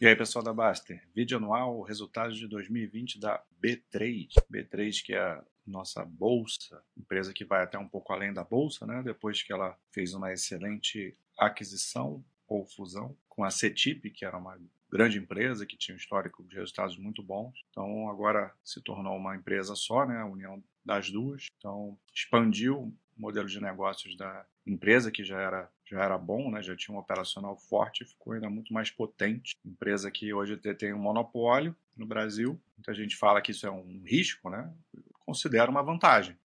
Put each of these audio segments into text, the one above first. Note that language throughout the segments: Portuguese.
E aí, pessoal da Baster, vídeo anual, resultados de 2020 da B3. B3, que é a nossa bolsa, empresa que vai até um pouco além da bolsa, né? Depois que ela fez uma excelente aquisição ou fusão com a CETIP, que era uma grande empresa que tinha um histórico de resultados muito bons. Então agora se tornou uma empresa só, né? A união das duas. Então expandiu o modelo de negócios da empresa que já era já era bom, né? já tinha um operacional forte, ficou ainda muito mais potente. Empresa que hoje tem um monopólio no Brasil. Muita gente fala que isso é um risco, né? considero uma vantagem.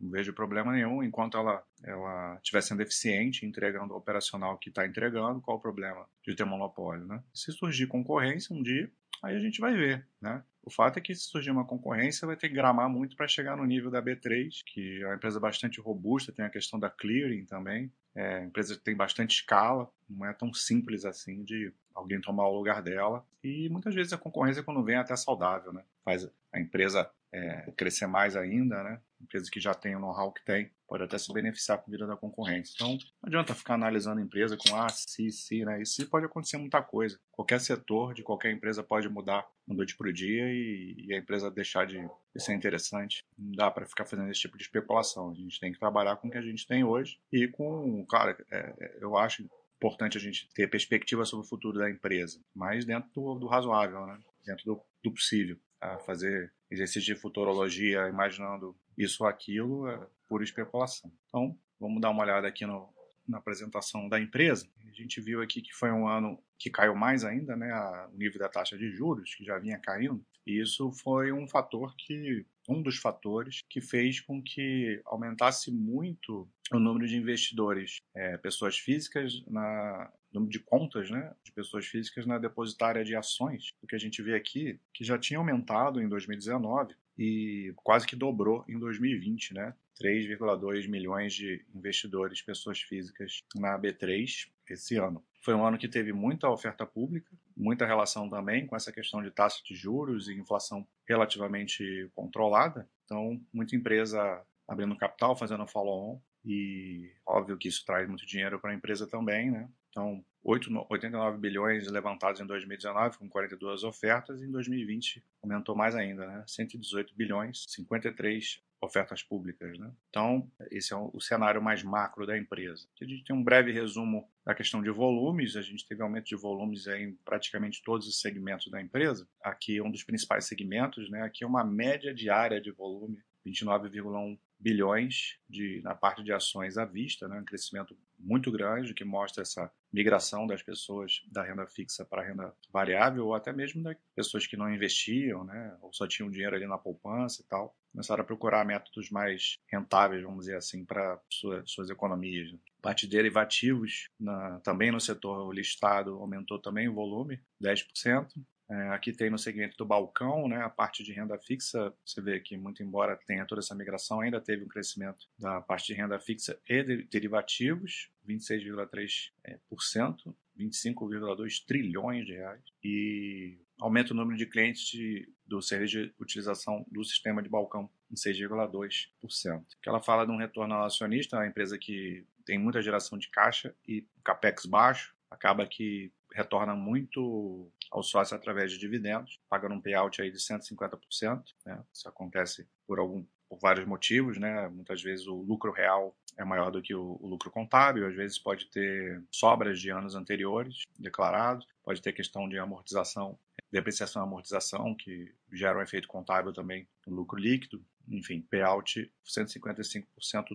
Não vejo problema nenhum enquanto ela ela estiver sendo eficiente, entregando o operacional que está entregando, qual o problema de ter monopólio, né? Se surgir concorrência um dia, aí a gente vai ver, né? O fato é que se surgir uma concorrência, vai ter que gramar muito para chegar no nível da B3, que é uma empresa bastante robusta, tem a questão da clearing também, é empresa que tem bastante escala, não é tão simples assim de alguém tomar o lugar dela. E muitas vezes a concorrência, quando vem, é até saudável, né? Faz a empresa é, crescer mais ainda, né? Empresa que já tem o know-how que tem, pode até se beneficiar com a vida da concorrência. Então, não adianta ficar analisando a empresa com ah, se, se, né? Isso pode acontecer muita coisa. Qualquer setor de qualquer empresa pode mudar da noite para o dia e, e, a empresa deixar de, de ser interessante. Não dá para ficar fazendo esse tipo de especulação. A gente tem que trabalhar com o que a gente tem hoje e com, cara, é, é eu acho importante a gente ter perspectiva sobre o futuro da empresa, mas dentro do, do razoável, né? dentro do, do possível. A fazer exercício de futurologia imaginando isso ou aquilo é pura especulação. Então, vamos dar uma olhada aqui no, na apresentação da empresa. A gente viu aqui que foi um ano que caiu mais ainda, né, o nível da taxa de juros, que já vinha caindo, e isso foi um fator que um dos fatores que fez com que aumentasse muito o número de investidores, é, pessoas físicas, na número de contas né, de pessoas físicas na depositária de ações, o que a gente vê aqui, que já tinha aumentado em 2019 e quase que dobrou em 2020, né? 3,2 milhões de investidores, pessoas físicas na B3 esse ano. Foi um ano que teve muita oferta pública, muita relação também com essa questão de taxa de juros e inflação relativamente controlada. Então, muita empresa abrindo capital, fazendo follow-on, e óbvio que isso traz muito dinheiro para a empresa também, né? Então, 8, 89 bilhões levantados em 2019, com 42 ofertas, e em 2020 aumentou mais ainda, né? 118 bilhões, 53 ofertas públicas. Né? Então, esse é o cenário mais macro da empresa. A gente tem um breve resumo da questão de volumes, a gente teve aumento de volumes em praticamente todos os segmentos da empresa. Aqui um dos principais segmentos, né? aqui é uma média diária de volume, 29,1 bilhões de, na parte de ações à vista, né? um crescimento muito grande que mostra essa migração das pessoas da renda fixa para a renda variável ou até mesmo das pessoas que não investiam, né, ou só tinham dinheiro ali na poupança e tal, começaram a procurar métodos mais rentáveis, vamos dizer assim, para sua, suas economias. Parte de derivativos, na, também no setor listado, aumentou também o volume, 10%. É, aqui tem no segmento do balcão, né, a parte de renda fixa, você vê que muito embora tenha toda essa migração, ainda teve um crescimento da parte de renda fixa e de derivativos, 26,3%, 25,2 trilhões de reais, e aumenta o número de clientes de, do serviço de utilização do sistema de balcão em 6,2%. Que ela fala de um retorno ao acionista, uma empresa que tem muita geração de caixa e capex baixo, acaba que retorna muito ao sócio através de dividendos, pagando um payout aí de 150%. Né? Isso acontece por algum por vários motivos, né? Muitas vezes o lucro real é maior do que o, o, lucro contábil, às vezes pode ter sobras de anos anteriores declarados, pode ter questão de amortização, depreciação e amortização, que gera um efeito contábil também no lucro líquido, enfim, payout 155%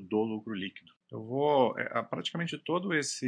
do lucro líquido. Eu vou, é, praticamente toda essa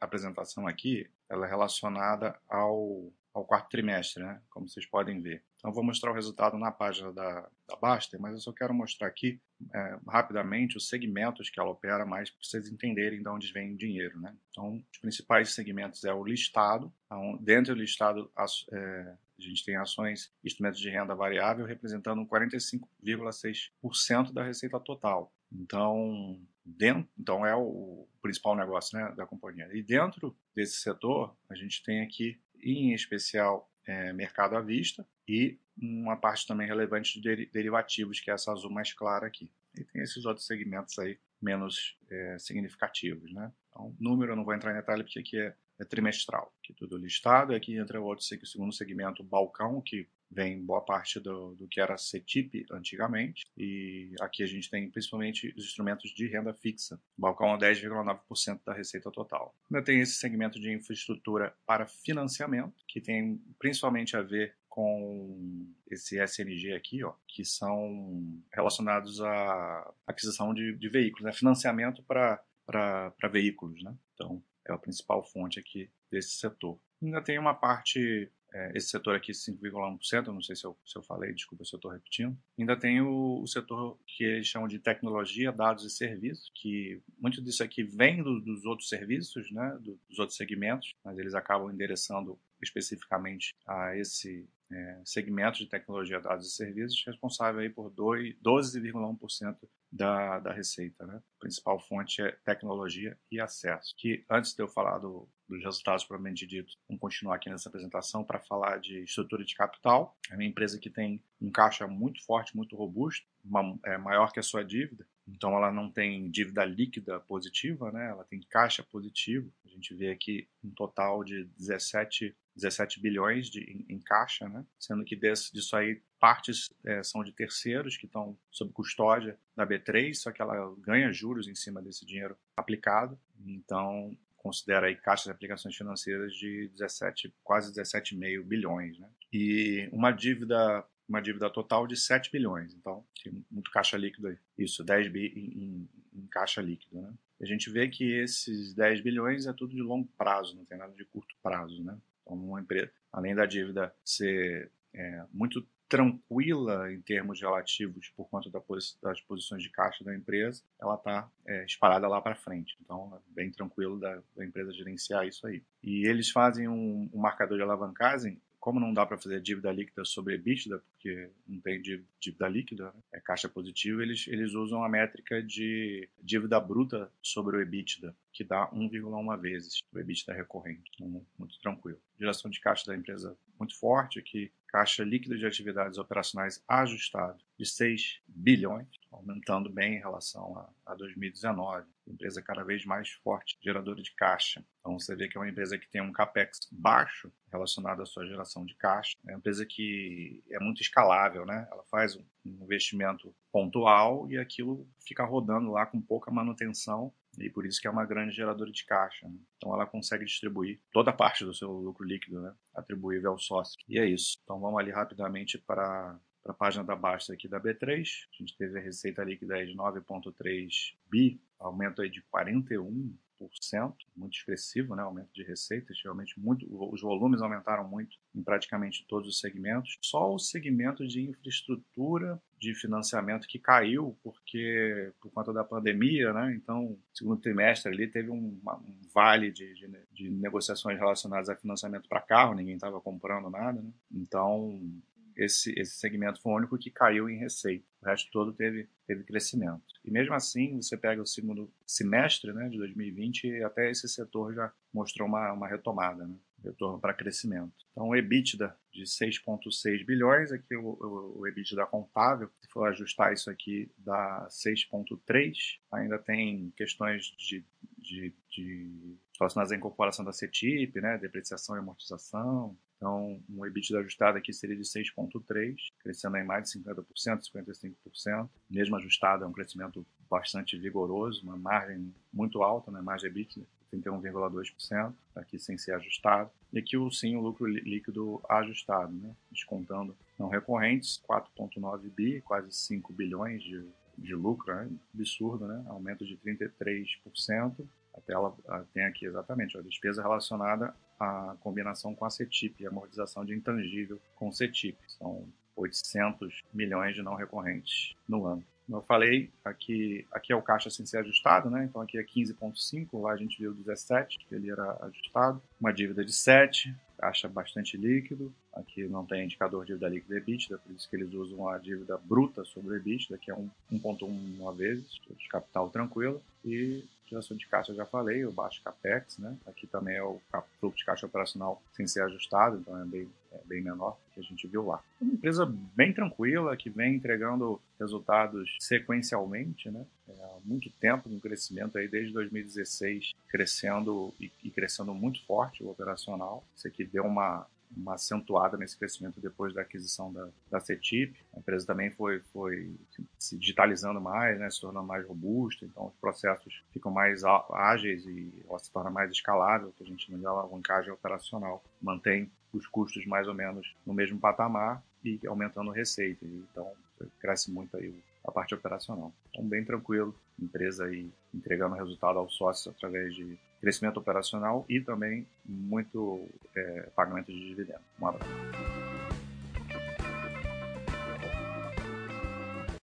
apresentação aqui, ela é relacionada ao ao quarto trimestre, né? como vocês podem ver. Então, vou mostrar o resultado na página da, da Baster, mas eu só quero mostrar aqui é, rapidamente os segmentos que ela opera, mais para vocês entenderem de onde vem o dinheiro. Né? Então, os principais segmentos é o listado. Então, dentro do listado, é, a gente tem ações instrumentos de renda variável representando 45,6% da receita total. Então, dentro, então é o principal negócio né, da companhia. E dentro desse setor, a gente tem aqui em especial é, mercado à vista, e uma parte também relevante de derivativos, que é essa azul mais clara aqui. E tem esses outros segmentos aí menos é, significativos. Né? Então, número eu não vou entrar em detalhe porque aqui é, é trimestral, que tudo listado. Aqui entra o outro o segundo segmento, balcão, que vem boa parte do, do que era CETIP antigamente, e aqui a gente tem principalmente os instrumentos de renda fixa. Balcão é 10,9% da receita total. Ainda tem esse segmento de infraestrutura para financiamento, que tem principalmente a ver com esse SNG aqui, ó, que são relacionados à aquisição de, de veículos, né? financiamento para veículos. Né? Então, é a principal fonte aqui desse setor. Ainda tem uma parte é, esse setor aqui 5,1%, não sei se eu, se eu falei, desculpa se eu estou repetindo. Ainda tem o, o, setor que eles chamam de tecnologia, dados e serviços, que muito disso aqui vem do, dos outros serviços, né, dos outros segmentos, mas eles acabam endereçando especificamente a esse é, segmento de tecnologia, dados e serviços, responsável aí por 12,1% da, da receita. Né? A principal fonte é tecnologia e acesso. Que antes de eu falar do, dos resultados propriamente dito, vamos continuar aqui nessa apresentação para falar de estrutura de capital. É uma empresa que tem um caixa muito forte, muito robusto, uma, é maior que a sua dívida. Então ela não tem dívida líquida positiva, né? Ela tem caixa positivo. A gente vê aqui um total de 17 17 bilhões de, em, em, caixa, né? sendo que desse, disso aí partes é, são de terceiros que estão sob custódia da B3, só que ela ganha juros em cima desse dinheiro aplicado. Então, considera aí caixas de aplicações financeiras de 17, quase 17,5 bilhões. Né? E uma dívida uma dívida total de 7 bilhões. Então, tem muito caixa líquido aí. Isso, 10 bi em, em caixa líquido. Né? A gente vê que esses 10 bilhões é tudo de longo prazo, não tem nada de curto prazo. Né? Então, uma empresa, além da dívida ser é, muito tranquila em termos relativos por conta das posições de caixa da empresa, ela está é, disparada lá para frente. Então, é bem tranquilo da, da, empresa gerenciar isso aí. E eles fazem um, um marcador de alavancagem como não dá para fazer dívida líquida sobre EBITDA, porque não tem dívida líquida, é caixa positiva, eles, eles usam a métrica de dívida bruta sobre o EBITDA, que dá 1,1 vezes o EBITDA recorrente. Então, muito tranquilo. Geração de caixa da empresa muito forte aqui, caixa líquido de atividades operacionais ajustado de 6 bilhões, aumentando bem em relação a, a 2019. Empresa cada vez mais forte, geradora de caixa. Então você vê que é uma empresa que tem um capex baixo relacionado à sua geração de caixa. É uma empresa que é muito escalável, né? Ela faz um investimento pontual e aquilo fica rodando lá com pouca manutenção e por isso que é uma grande geradora de caixa. Né? Então ela consegue distribuir toda a parte do seu lucro líquido, né? atribuível ao sócio. E é isso. Então vamos ali rapidamente para para a página da Basta aqui da B3. A gente teve a receita líquida de 9,3 bi, aumento aí de 41 muito expressivo, né, aumento de receitas, realmente muito, os volumes aumentaram muito em praticamente todos os segmentos. Só o segmento de infraestrutura de financiamento que caiu porque por conta da pandemia, né? Então, segundo trimestre ali teve um, um vale de, de, de, negociações relacionadas a financiamento para carro, ninguém estava comprando nada, né? Então, esse, esse segmento foi o único que caiu em receita. O resto todo teve, teve crescimento. E mesmo assim, você pega o segundo semestre né, de 2020 e até esse setor já mostrou uma, uma retomada, né, retorno para crescimento. Então, o EBITDA de 6,6 bilhões, aqui o, o, o EBITDA contável, se for ajustar isso aqui, dá 6,3. Ainda tem questões de, de, de relacionadas à incorporação da CETIP, né, depreciação e amortização, então, um EBITDA ajustado aqui seria de 6,3, crescendo em mais de 50%, 55%. Mesmo ajustado, é um crescimento bastante vigoroso, uma margem muito alta, né? margem EBITDA, 31,2%, aqui sem ser ajustado. E aqui, sim, o lucro líquido ajustado, né? descontando não recorrentes, 4,9 bi, quase 5 bilhões de, de lucro, né? absurdo, né? aumento de 33%. A tela tem aqui exatamente a despesa relacionada à combinação com a CETIP, a amortização de intangível com CETIP. São 800 milhões de não recorrentes no ano. Como eu falei, aqui, aqui é o caixa sem ser ajustado, né? Então aqui é 15,5, lá a gente viu 17, que ele era ajustado. Uma dívida de 7, caixa bastante líquido. Aqui não tem indicador de dívida líquida EBITDA, por isso que eles usam a dívida bruta sobre EBITDA, que é 1,1 vezes, de capital tranquilo. E Geração de caixa, já falei, o baixo capex, né? Aqui também é o fluxo de caixa operacional sem ser ajustado, então é bem, é bem menor que a gente viu lá. Uma empresa bem tranquila, que vem entregando resultados sequencialmente, né? É, há muito tempo um crescimento aí desde 2016, crescendo e, e crescendo muito forte o operacional. Isso aqui deu uma uma acentuada nesse crescimento depois da aquisição da, da CETIP. A empresa também foi, foi se digitalizando mais, né, se tornando mais robusta, então os processos ficam mais ágeis e ela se torna mais escalável, que a gente chama de alavancagem operacional. Mantém os custos mais ou menos no mesmo patamar e aumentando a receita. Então, cresce muito aí a parte operacional. Então, bem tranquilo, empresa aí entregando resultado aos sócios através de crescimento operacional e também muito é, pagamento de dividendos. Um abraço.